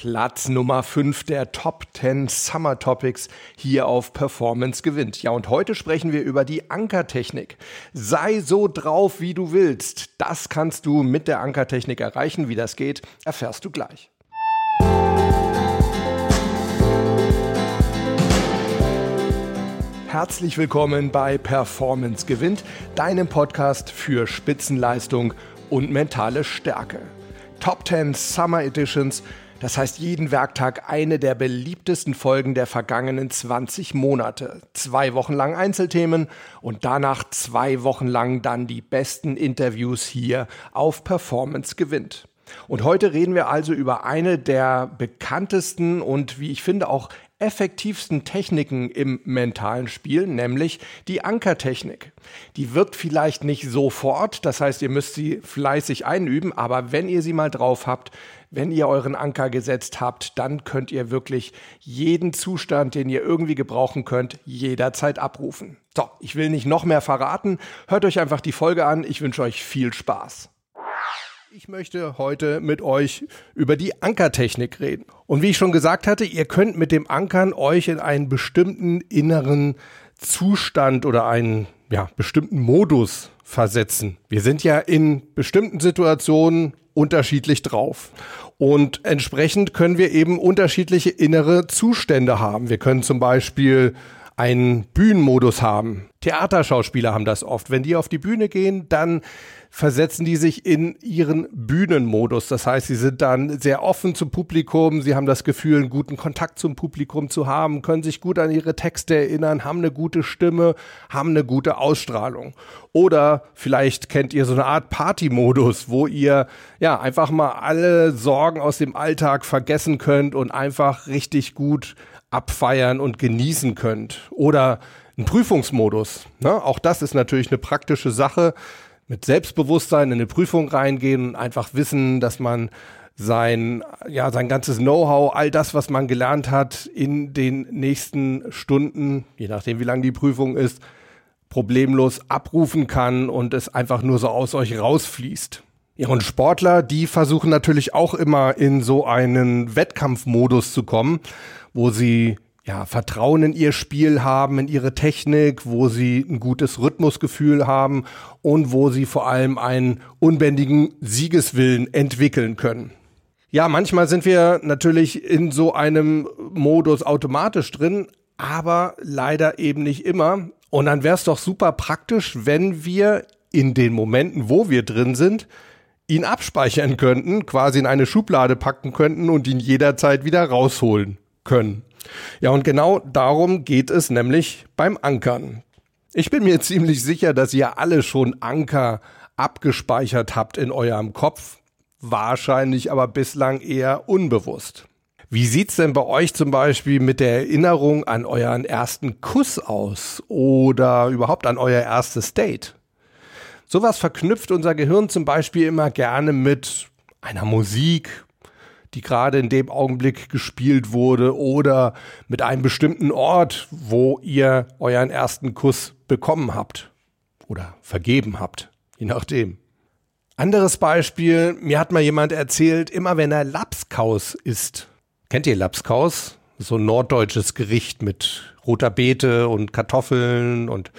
Platz Nummer 5 der Top 10 Summer Topics hier auf Performance gewinnt. Ja, und heute sprechen wir über die Ankertechnik. Sei so drauf, wie du willst. Das kannst du mit der Ankertechnik erreichen. Wie das geht, erfährst du gleich. Herzlich willkommen bei Performance gewinnt, deinem Podcast für Spitzenleistung und mentale Stärke. Top 10 Summer Editions das heißt jeden Werktag eine der beliebtesten Folgen der vergangenen 20 Monate. Zwei Wochen lang Einzelthemen und danach zwei Wochen lang dann die besten Interviews hier auf Performance gewinnt. Und heute reden wir also über eine der bekanntesten und wie ich finde auch effektivsten Techniken im mentalen Spiel, nämlich die Ankertechnik. Die wirkt vielleicht nicht sofort, das heißt, ihr müsst sie fleißig einüben, aber wenn ihr sie mal drauf habt, wenn ihr euren Anker gesetzt habt, dann könnt ihr wirklich jeden Zustand, den ihr irgendwie gebrauchen könnt, jederzeit abrufen. So, ich will nicht noch mehr verraten. Hört euch einfach die Folge an. Ich wünsche euch viel Spaß. Ich möchte heute mit euch über die Ankertechnik reden. Und wie ich schon gesagt hatte, ihr könnt mit dem Ankern euch in einen bestimmten inneren Zustand oder einen ja, bestimmten Modus versetzen. Wir sind ja in bestimmten Situationen unterschiedlich drauf. Und entsprechend können wir eben unterschiedliche innere Zustände haben. Wir können zum Beispiel einen Bühnenmodus haben. Theaterschauspieler haben das oft. Wenn die auf die Bühne gehen, dann versetzen die sich in ihren Bühnenmodus. Das heißt, sie sind dann sehr offen zum Publikum, sie haben das Gefühl, einen guten Kontakt zum Publikum zu haben, können sich gut an ihre Texte erinnern, haben eine gute Stimme, haben eine gute Ausstrahlung. Oder vielleicht kennt ihr so eine Art Partymodus, wo ihr ja einfach mal alle Sorgen aus dem Alltag vergessen könnt und einfach richtig gut abfeiern und genießen könnt. Oder ein Prüfungsmodus. Ne? Auch das ist natürlich eine praktische Sache mit Selbstbewusstsein in eine Prüfung reingehen und einfach wissen, dass man sein, ja, sein ganzes Know-how, all das, was man gelernt hat, in den nächsten Stunden, je nachdem wie lang die Prüfung ist, problemlos abrufen kann und es einfach nur so aus euch rausfließt. Ja, und Sportler, die versuchen natürlich auch immer in so einen Wettkampfmodus zu kommen, wo sie ja, Vertrauen in ihr Spiel haben, in ihre Technik, wo sie ein gutes Rhythmusgefühl haben und wo sie vor allem einen unbändigen Siegeswillen entwickeln können. Ja, manchmal sind wir natürlich in so einem Modus automatisch drin, aber leider eben nicht immer. Und dann wäre es doch super praktisch, wenn wir in den Momenten, wo wir drin sind, ihn abspeichern könnten, quasi in eine Schublade packen könnten und ihn jederzeit wieder rausholen können. Ja, und genau darum geht es nämlich beim Ankern. Ich bin mir ziemlich sicher, dass ihr alle schon Anker abgespeichert habt in eurem Kopf, wahrscheinlich aber bislang eher unbewusst. Wie sieht's denn bei euch zum Beispiel mit der Erinnerung an euren ersten Kuss aus oder überhaupt an euer erstes Date? Sowas verknüpft unser Gehirn zum Beispiel immer gerne mit einer Musik, die gerade in dem Augenblick gespielt wurde oder mit einem bestimmten Ort, wo ihr euren ersten Kuss bekommen habt oder vergeben habt, je nachdem. Anderes Beispiel, mir hat mal jemand erzählt, immer wenn er Lapskaus isst. Kennt ihr Lapskaus? So ein norddeutsches Gericht mit roter Beete und Kartoffeln und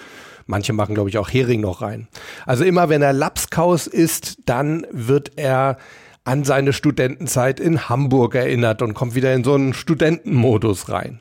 manche machen, glaube ich, auch Hering noch rein. Also immer wenn er Lapskaus isst, dann wird er an seine Studentenzeit in Hamburg erinnert und kommt wieder in so einen Studentenmodus rein.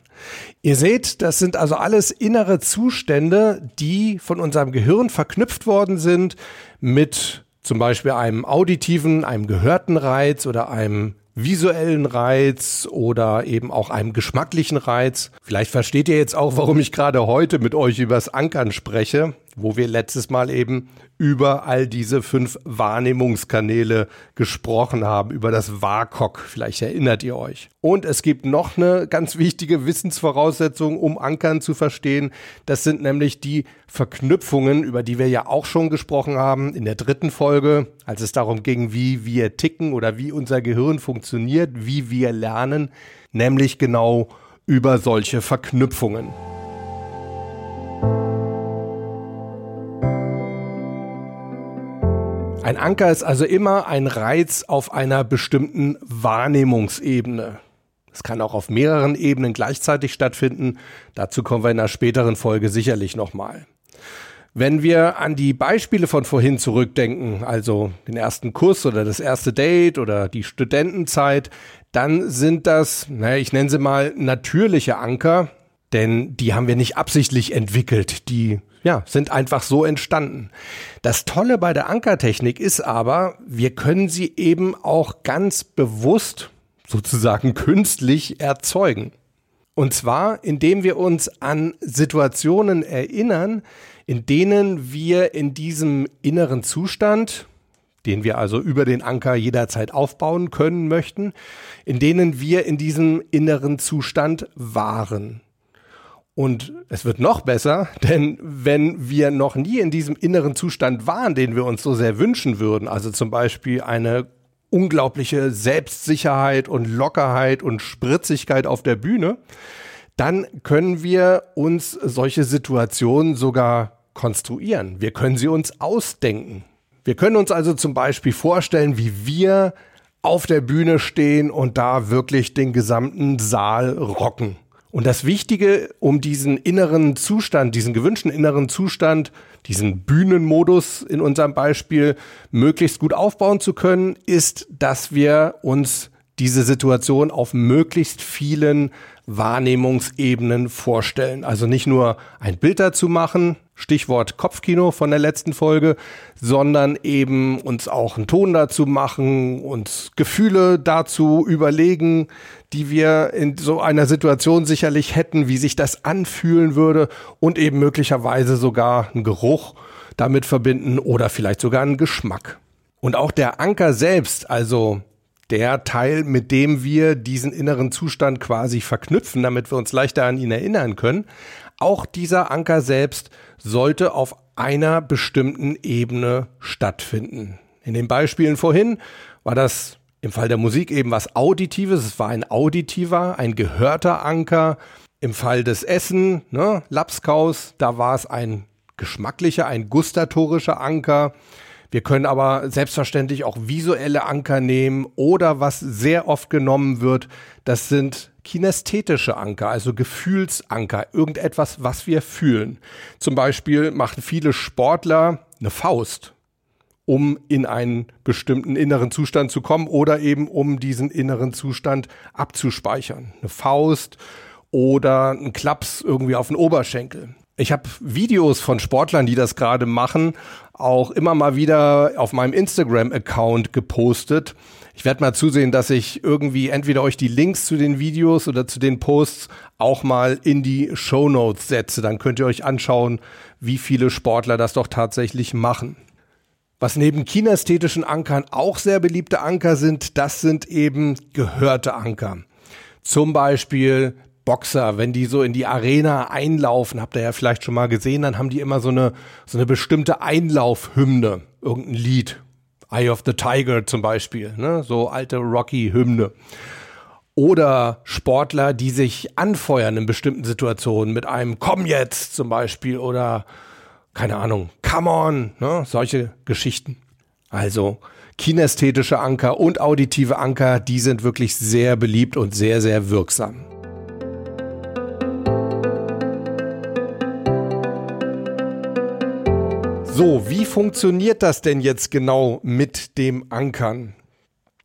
Ihr seht, das sind also alles innere Zustände, die von unserem Gehirn verknüpft worden sind mit zum Beispiel einem auditiven, einem gehörten Reiz oder einem visuellen Reiz oder eben auch einem geschmacklichen Reiz. Vielleicht versteht ihr jetzt auch, warum ich gerade heute mit euch übers Ankern spreche, wo wir letztes Mal eben über all diese fünf Wahrnehmungskanäle gesprochen haben, über das WAKOK. Vielleicht erinnert ihr euch. Und es gibt noch eine ganz wichtige Wissensvoraussetzung, um Ankern zu verstehen. Das sind nämlich die Verknüpfungen, über die wir ja auch schon gesprochen haben in der dritten Folge, als es darum ging, wie wir ticken oder wie unser Gehirn funktioniert, wie wir lernen, nämlich genau über solche Verknüpfungen. Ein Anker ist also immer ein Reiz auf einer bestimmten Wahrnehmungsebene. Es kann auch auf mehreren Ebenen gleichzeitig stattfinden. Dazu kommen wir in einer späteren Folge sicherlich nochmal. Wenn wir an die Beispiele von vorhin zurückdenken, also den ersten Kuss oder das erste Date oder die Studentenzeit, dann sind das, naja, ich nenne sie mal natürliche Anker, denn die haben wir nicht absichtlich entwickelt. Die ja, sind einfach so entstanden. Das Tolle bei der Ankertechnik ist aber, wir können sie eben auch ganz bewusst, sozusagen künstlich erzeugen. Und zwar, indem wir uns an Situationen erinnern, in denen wir in diesem inneren Zustand, den wir also über den Anker jederzeit aufbauen können möchten, in denen wir in diesem inneren Zustand waren. Und es wird noch besser, denn wenn wir noch nie in diesem inneren Zustand waren, den wir uns so sehr wünschen würden, also zum Beispiel eine unglaubliche Selbstsicherheit und Lockerheit und Spritzigkeit auf der Bühne, dann können wir uns solche Situationen sogar konstruieren. Wir können sie uns ausdenken. Wir können uns also zum Beispiel vorstellen, wie wir auf der Bühne stehen und da wirklich den gesamten Saal rocken. Und das Wichtige, um diesen inneren Zustand, diesen gewünschten inneren Zustand, diesen Bühnenmodus in unserem Beispiel möglichst gut aufbauen zu können, ist, dass wir uns diese Situation auf möglichst vielen Wahrnehmungsebenen vorstellen. Also nicht nur ein Bild dazu machen, Stichwort Kopfkino von der letzten Folge, sondern eben uns auch einen Ton dazu machen, uns Gefühle dazu überlegen, die wir in so einer Situation sicherlich hätten, wie sich das anfühlen würde und eben möglicherweise sogar einen Geruch damit verbinden oder vielleicht sogar einen Geschmack. Und auch der Anker selbst, also der Teil, mit dem wir diesen inneren Zustand quasi verknüpfen, damit wir uns leichter an ihn erinnern können. Auch dieser Anker selbst sollte auf einer bestimmten Ebene stattfinden. In den Beispielen vorhin war das im Fall der Musik eben was Auditives. Es war ein auditiver, ein gehörter Anker. Im Fall des Essen, ne, Lapskaus, da war es ein geschmacklicher, ein gustatorischer Anker. Wir können aber selbstverständlich auch visuelle Anker nehmen oder was sehr oft genommen wird, das sind kinästhetische Anker, also Gefühlsanker, irgendetwas, was wir fühlen. Zum Beispiel machen viele Sportler eine Faust, um in einen bestimmten inneren Zustand zu kommen oder eben um diesen inneren Zustand abzuspeichern. Eine Faust oder ein Klaps irgendwie auf den Oberschenkel. Ich habe Videos von Sportlern, die das gerade machen, auch immer mal wieder auf meinem Instagram-Account gepostet. Ich werde mal zusehen, dass ich irgendwie entweder euch die Links zu den Videos oder zu den Posts auch mal in die Show Notes setze. Dann könnt ihr euch anschauen, wie viele Sportler das doch tatsächlich machen. Was neben kinästhetischen Ankern auch sehr beliebte Anker sind, das sind eben gehörte Anker. Zum Beispiel Boxer, wenn die so in die Arena einlaufen, habt ihr ja vielleicht schon mal gesehen, dann haben die immer so eine, so eine bestimmte Einlaufhymne, irgendein Lied. Eye of the Tiger zum Beispiel, ne? so alte Rocky-Hymne. Oder Sportler, die sich anfeuern in bestimmten Situationen mit einem Komm jetzt zum Beispiel oder keine Ahnung, Come on, ne? solche Geschichten. Also kinästhetische Anker und auditive Anker, die sind wirklich sehr beliebt und sehr, sehr wirksam. So, wie funktioniert das denn jetzt genau mit dem Ankern?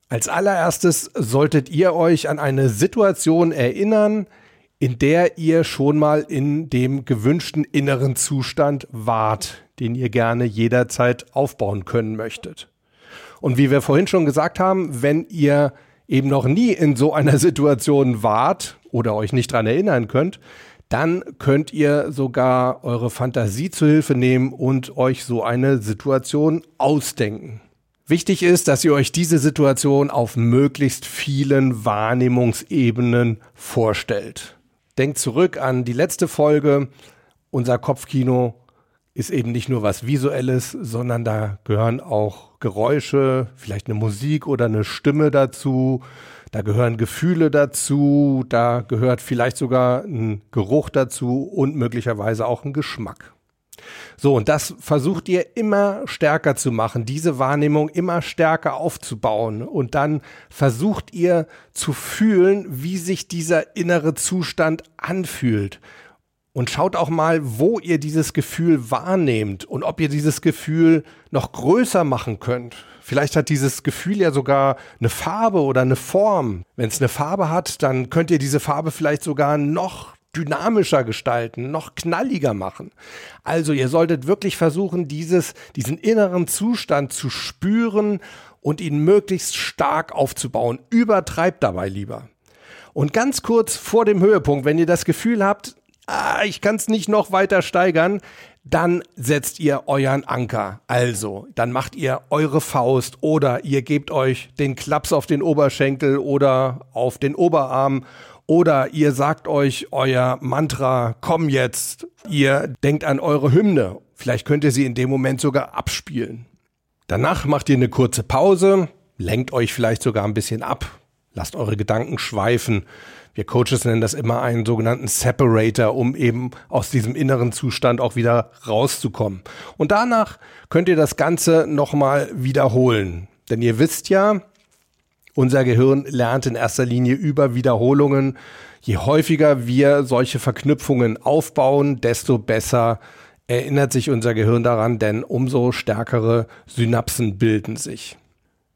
Als allererstes solltet ihr euch an eine Situation erinnern, in der ihr schon mal in dem gewünschten inneren Zustand wart, den ihr gerne jederzeit aufbauen können möchtet. Und wie wir vorhin schon gesagt haben, wenn ihr eben noch nie in so einer Situation wart oder euch nicht dran erinnern könnt, dann könnt ihr sogar eure Fantasie zu Hilfe nehmen und euch so eine Situation ausdenken. Wichtig ist, dass ihr euch diese Situation auf möglichst vielen Wahrnehmungsebenen vorstellt. Denkt zurück an die letzte Folge. Unser Kopfkino ist eben nicht nur was Visuelles, sondern da gehören auch Geräusche, vielleicht eine Musik oder eine Stimme dazu, da gehören Gefühle dazu, da gehört vielleicht sogar ein Geruch dazu und möglicherweise auch ein Geschmack. So, und das versucht ihr immer stärker zu machen, diese Wahrnehmung immer stärker aufzubauen. Und dann versucht ihr zu fühlen, wie sich dieser innere Zustand anfühlt. Und schaut auch mal, wo ihr dieses Gefühl wahrnehmt und ob ihr dieses Gefühl noch größer machen könnt. Vielleicht hat dieses Gefühl ja sogar eine Farbe oder eine Form. Wenn es eine Farbe hat, dann könnt ihr diese Farbe vielleicht sogar noch dynamischer gestalten, noch knalliger machen. Also ihr solltet wirklich versuchen, dieses, diesen inneren Zustand zu spüren und ihn möglichst stark aufzubauen. Übertreibt dabei lieber. Und ganz kurz vor dem Höhepunkt, wenn ihr das Gefühl habt, ah, ich kann es nicht noch weiter steigern, dann setzt ihr euren Anker. Also, dann macht ihr eure Faust oder ihr gebt euch den Klaps auf den Oberschenkel oder auf den Oberarm oder ihr sagt euch euer Mantra, komm jetzt. Ihr denkt an eure Hymne. Vielleicht könnt ihr sie in dem Moment sogar abspielen. Danach macht ihr eine kurze Pause, lenkt euch vielleicht sogar ein bisschen ab, lasst eure Gedanken schweifen. Wir Coaches nennen das immer einen sogenannten Separator, um eben aus diesem inneren Zustand auch wieder rauszukommen. Und danach könnt ihr das Ganze nochmal wiederholen. Denn ihr wisst ja, unser Gehirn lernt in erster Linie über Wiederholungen. Je häufiger wir solche Verknüpfungen aufbauen, desto besser erinnert sich unser Gehirn daran, denn umso stärkere Synapsen bilden sich.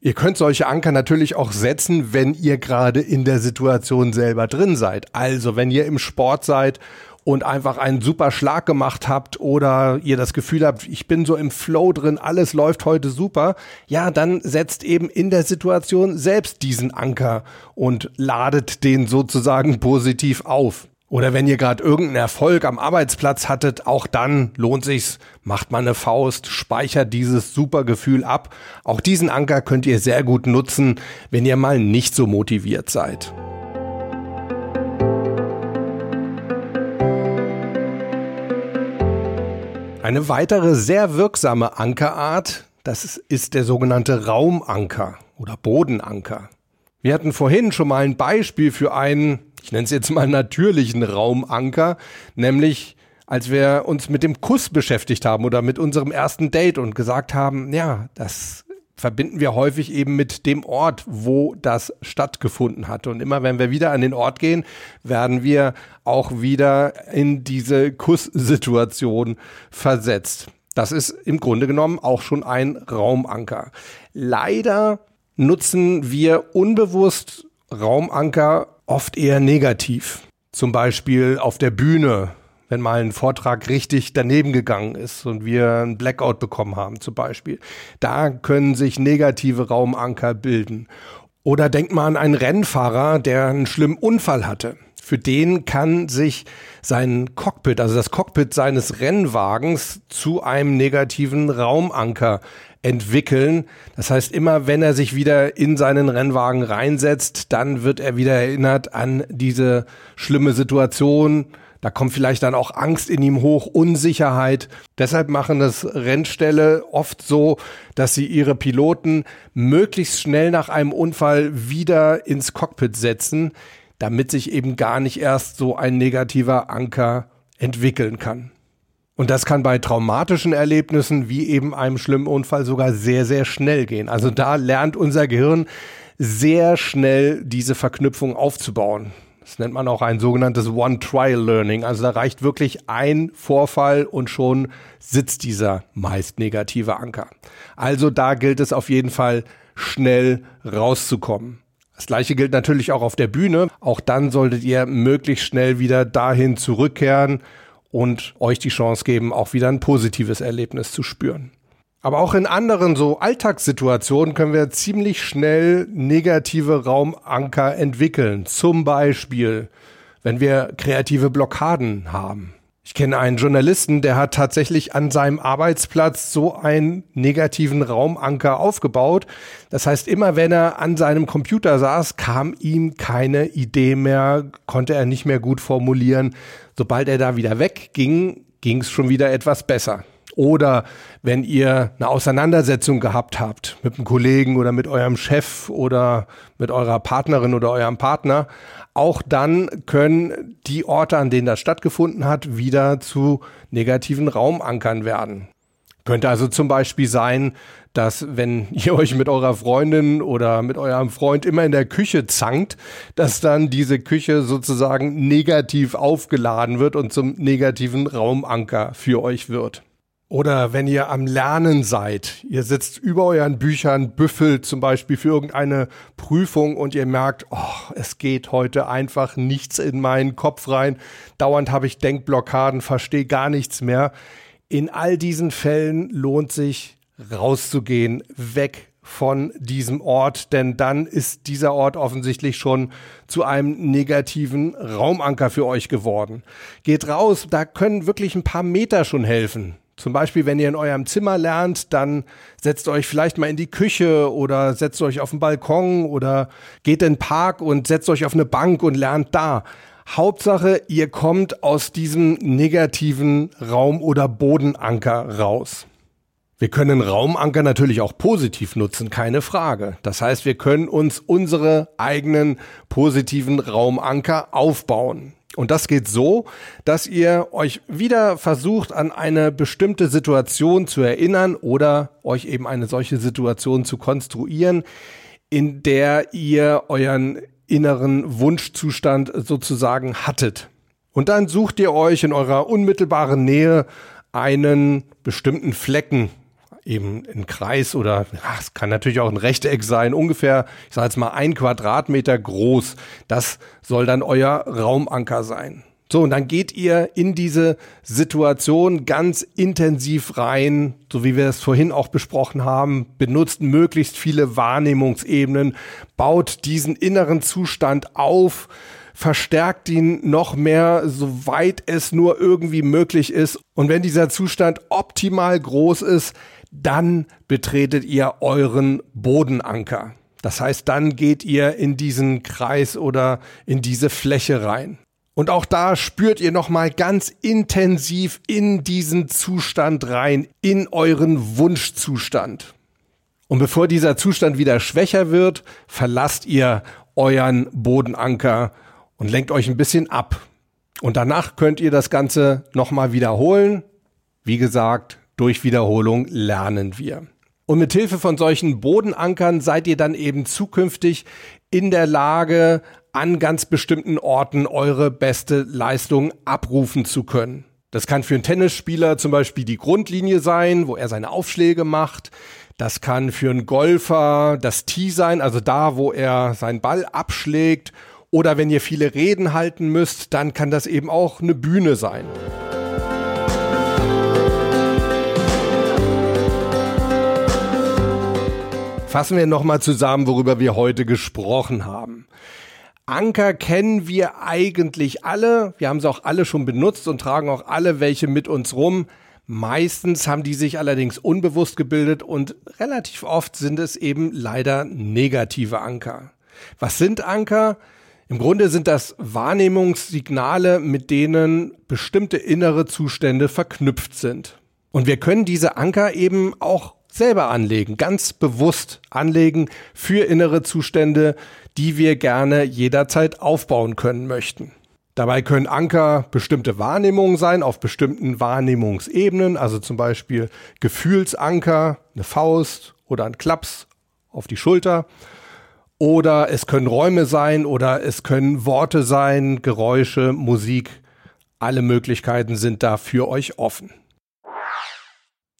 Ihr könnt solche Anker natürlich auch setzen, wenn ihr gerade in der Situation selber drin seid. Also wenn ihr im Sport seid und einfach einen super Schlag gemacht habt oder ihr das Gefühl habt, ich bin so im Flow drin, alles läuft heute super, ja, dann setzt eben in der Situation selbst diesen Anker und ladet den sozusagen positiv auf. Oder wenn ihr gerade irgendeinen Erfolg am Arbeitsplatz hattet, auch dann lohnt sich's, macht mal eine Faust, speichert dieses super Gefühl ab. Auch diesen Anker könnt ihr sehr gut nutzen, wenn ihr mal nicht so motiviert seid. Eine weitere sehr wirksame Ankerart, das ist der sogenannte Raumanker oder Bodenanker. Wir hatten vorhin schon mal ein Beispiel für einen, ich nenne es jetzt mal natürlichen Raumanker, nämlich als wir uns mit dem Kuss beschäftigt haben oder mit unserem ersten Date und gesagt haben, ja, das verbinden wir häufig eben mit dem Ort, wo das stattgefunden hat. Und immer wenn wir wieder an den Ort gehen, werden wir auch wieder in diese Kusssituation versetzt. Das ist im Grunde genommen auch schon ein Raumanker. Leider nutzen wir unbewusst Raumanker oft eher negativ. Zum Beispiel auf der Bühne wenn mal ein Vortrag richtig daneben gegangen ist und wir ein Blackout bekommen haben zum Beispiel. Da können sich negative Raumanker bilden. Oder denkt mal an einen Rennfahrer, der einen schlimmen Unfall hatte. Für den kann sich sein Cockpit, also das Cockpit seines Rennwagens, zu einem negativen Raumanker entwickeln. Das heißt, immer wenn er sich wieder in seinen Rennwagen reinsetzt, dann wird er wieder erinnert an diese schlimme Situation, da kommt vielleicht dann auch Angst in ihm hoch, Unsicherheit. Deshalb machen das Rennställe oft so, dass sie ihre Piloten möglichst schnell nach einem Unfall wieder ins Cockpit setzen, damit sich eben gar nicht erst so ein negativer Anker entwickeln kann. Und das kann bei traumatischen Erlebnissen wie eben einem schlimmen Unfall sogar sehr, sehr schnell gehen. Also da lernt unser Gehirn sehr schnell diese Verknüpfung aufzubauen. Das nennt man auch ein sogenanntes One-Trial-Learning. Also da reicht wirklich ein Vorfall und schon sitzt dieser meist negative Anker. Also da gilt es auf jeden Fall schnell rauszukommen. Das gleiche gilt natürlich auch auf der Bühne. Auch dann solltet ihr möglichst schnell wieder dahin zurückkehren und euch die Chance geben, auch wieder ein positives Erlebnis zu spüren. Aber auch in anderen so Alltagssituationen können wir ziemlich schnell negative Raumanker entwickeln. Zum Beispiel, wenn wir kreative Blockaden haben. Ich kenne einen Journalisten, der hat tatsächlich an seinem Arbeitsplatz so einen negativen Raumanker aufgebaut. Das heißt, immer wenn er an seinem Computer saß, kam ihm keine Idee mehr, konnte er nicht mehr gut formulieren. Sobald er da wieder wegging, ging es schon wieder etwas besser. Oder wenn ihr eine Auseinandersetzung gehabt habt mit einem Kollegen oder mit eurem Chef oder mit eurer Partnerin oder eurem Partner, auch dann können die Orte, an denen das stattgefunden hat, wieder zu negativen Raumankern werden. Könnte also zum Beispiel sein, dass wenn ihr euch mit eurer Freundin oder mit eurem Freund immer in der Küche zankt, dass dann diese Küche sozusagen negativ aufgeladen wird und zum negativen Raumanker für euch wird. Oder wenn ihr am Lernen seid, ihr sitzt über euren Büchern, büffelt zum Beispiel für irgendeine Prüfung und ihr merkt, oh, es geht heute einfach nichts in meinen Kopf rein, dauernd habe ich Denkblockaden, verstehe gar nichts mehr. In all diesen Fällen lohnt sich rauszugehen, weg von diesem Ort, denn dann ist dieser Ort offensichtlich schon zu einem negativen Raumanker für euch geworden. Geht raus, da können wirklich ein paar Meter schon helfen. Zum Beispiel, wenn ihr in eurem Zimmer lernt, dann setzt euch vielleicht mal in die Küche oder setzt euch auf den Balkon oder geht in den Park und setzt euch auf eine Bank und lernt da. Hauptsache, ihr kommt aus diesem negativen Raum- oder Bodenanker raus. Wir können Raumanker natürlich auch positiv nutzen, keine Frage. Das heißt, wir können uns unsere eigenen positiven Raumanker aufbauen. Und das geht so, dass ihr euch wieder versucht, an eine bestimmte Situation zu erinnern oder euch eben eine solche Situation zu konstruieren, in der ihr euren inneren Wunschzustand sozusagen hattet. Und dann sucht ihr euch in eurer unmittelbaren Nähe einen bestimmten Flecken, eben ein Kreis oder ach, es kann natürlich auch ein Rechteck sein, ungefähr, ich sage jetzt mal ein Quadratmeter groß. Das soll dann euer Raumanker sein. So, und dann geht ihr in diese Situation ganz intensiv rein, so wie wir es vorhin auch besprochen haben, benutzt möglichst viele Wahrnehmungsebenen, baut diesen inneren Zustand auf, verstärkt ihn noch mehr, soweit es nur irgendwie möglich ist. Und wenn dieser Zustand optimal groß ist, dann betretet ihr euren Bodenanker. Das heißt, dann geht ihr in diesen Kreis oder in diese Fläche rein. Und auch da spürt ihr nochmal ganz intensiv in diesen Zustand rein, in euren Wunschzustand. Und bevor dieser Zustand wieder schwächer wird, verlasst ihr euren Bodenanker und lenkt euch ein bisschen ab. Und danach könnt ihr das Ganze nochmal wiederholen. Wie gesagt, durch Wiederholung lernen wir. Und mit Hilfe von solchen Bodenankern seid ihr dann eben zukünftig in der Lage, an ganz bestimmten Orten eure beste Leistung abrufen zu können. Das kann für einen Tennisspieler zum Beispiel die Grundlinie sein, wo er seine Aufschläge macht. Das kann für einen Golfer das Tee sein, also da, wo er seinen Ball abschlägt. Oder wenn ihr viele Reden halten müsst, dann kann das eben auch eine Bühne sein. Fassen wir nochmal zusammen, worüber wir heute gesprochen haben. Anker kennen wir eigentlich alle. Wir haben sie auch alle schon benutzt und tragen auch alle welche mit uns rum. Meistens haben die sich allerdings unbewusst gebildet und relativ oft sind es eben leider negative Anker. Was sind Anker? Im Grunde sind das Wahrnehmungssignale, mit denen bestimmte innere Zustände verknüpft sind. Und wir können diese Anker eben auch selber anlegen, ganz bewusst anlegen für innere Zustände, die wir gerne jederzeit aufbauen können möchten. Dabei können Anker bestimmte Wahrnehmungen sein auf bestimmten Wahrnehmungsebenen, also zum Beispiel Gefühlsanker, eine Faust oder ein Klaps auf die Schulter. Oder es können Räume sein oder es können Worte sein, Geräusche, Musik. Alle Möglichkeiten sind da für euch offen.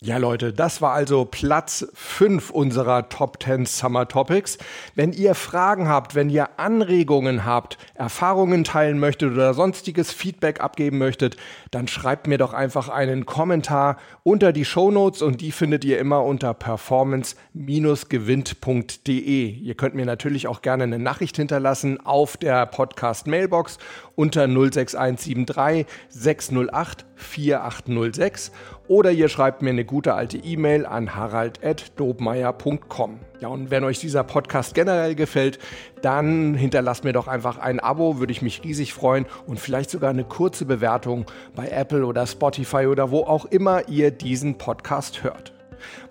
Ja, Leute, das war also Platz 5 unserer Top 10 Summer Topics. Wenn ihr Fragen habt, wenn ihr Anregungen habt, Erfahrungen teilen möchtet oder sonstiges Feedback abgeben möchtet, dann schreibt mir doch einfach einen Kommentar unter die Show Notes und die findet ihr immer unter performance-gewinnt.de. Ihr könnt mir natürlich auch gerne eine Nachricht hinterlassen auf der Podcast Mailbox unter 06173 608 4806 oder ihr schreibt mir eine gute alte E-Mail an harald.dobmeier.com. Ja, und wenn euch dieser Podcast generell gefällt, dann hinterlasst mir doch einfach ein Abo, würde ich mich riesig freuen und vielleicht sogar eine kurze Bewertung bei Apple oder Spotify oder wo auch immer ihr diesen Podcast hört.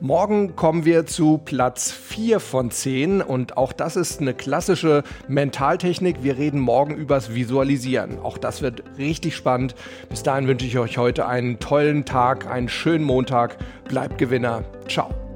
Morgen kommen wir zu Platz 4 von 10 und auch das ist eine klassische Mentaltechnik. Wir reden morgen übers Visualisieren. Auch das wird richtig spannend. Bis dahin wünsche ich euch heute einen tollen Tag, einen schönen Montag. Bleibt Gewinner. Ciao.